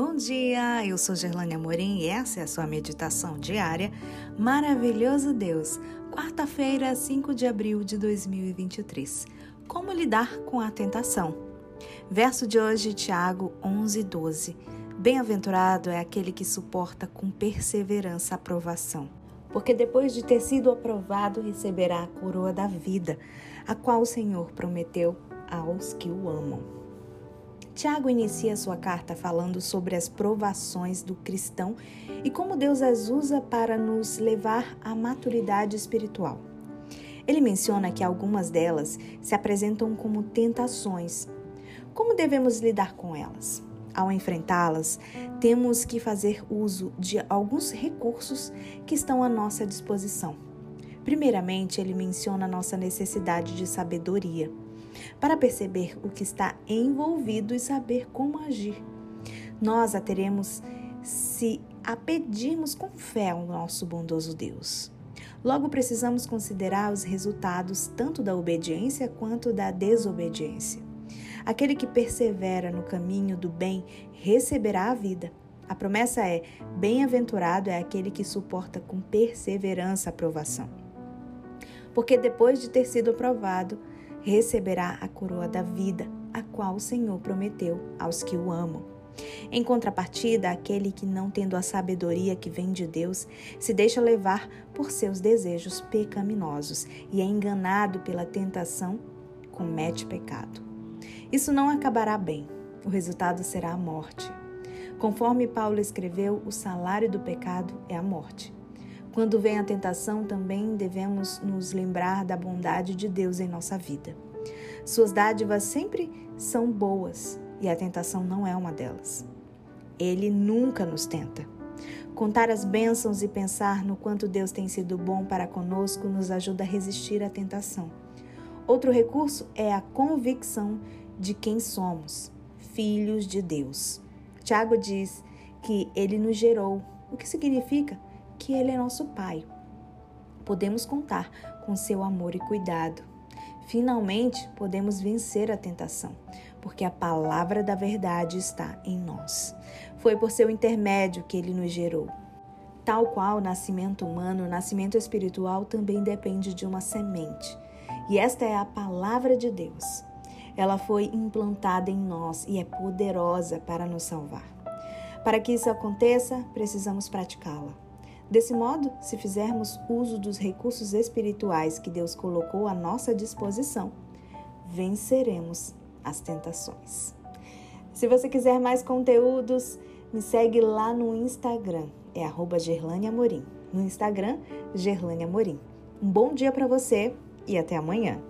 Bom dia, eu sou Gerlane Amorim e essa é a sua meditação diária. Maravilhoso Deus, quarta-feira, 5 de abril de 2023. Como lidar com a tentação? Verso de hoje, Tiago 11, 12. Bem-aventurado é aquele que suporta com perseverança a provação, porque depois de ter sido aprovado, receberá a coroa da vida, a qual o Senhor prometeu aos que o amam. Tiago inicia sua carta falando sobre as provações do cristão e como Deus as usa para nos levar à maturidade espiritual. Ele menciona que algumas delas se apresentam como tentações. Como devemos lidar com elas? Ao enfrentá-las, temos que fazer uso de alguns recursos que estão à nossa disposição. Primeiramente, ele menciona nossa necessidade de sabedoria para perceber o que está envolvido e saber como agir. Nós a teremos se a pedirmos com fé ao nosso bondoso Deus. Logo, precisamos considerar os resultados tanto da obediência quanto da desobediência. Aquele que persevera no caminho do bem receberá a vida. A promessa é: bem-aventurado é aquele que suporta com perseverança a provação. Porque depois de ter sido aprovado, receberá a coroa da vida, a qual o Senhor prometeu aos que o amam. Em contrapartida, aquele que, não tendo a sabedoria que vem de Deus, se deixa levar por seus desejos pecaminosos e é enganado pela tentação, comete pecado. Isso não acabará bem. O resultado será a morte. Conforme Paulo escreveu, o salário do pecado é a morte. Quando vem a tentação, também devemos nos lembrar da bondade de Deus em nossa vida. Suas dádivas sempre são boas e a tentação não é uma delas. Ele nunca nos tenta. Contar as bênçãos e pensar no quanto Deus tem sido bom para conosco nos ajuda a resistir à tentação. Outro recurso é a convicção de quem somos, filhos de Deus. Tiago diz que ele nos gerou, o que significa que Ele é nosso Pai. Podemos contar com seu amor e cuidado. Finalmente, podemos vencer a tentação, porque a palavra da verdade está em nós. Foi por seu intermédio que Ele nos gerou. Tal qual o nascimento humano, o nascimento espiritual também depende de uma semente. E esta é a palavra de Deus. Ela foi implantada em nós e é poderosa para nos salvar. Para que isso aconteça, precisamos praticá-la. Desse modo, se fizermos uso dos recursos espirituais que Deus colocou à nossa disposição, venceremos as tentações. Se você quiser mais conteúdos, me segue lá no Instagram, é arroba. No Instagram, Gerlane. Um bom dia para você e até amanhã.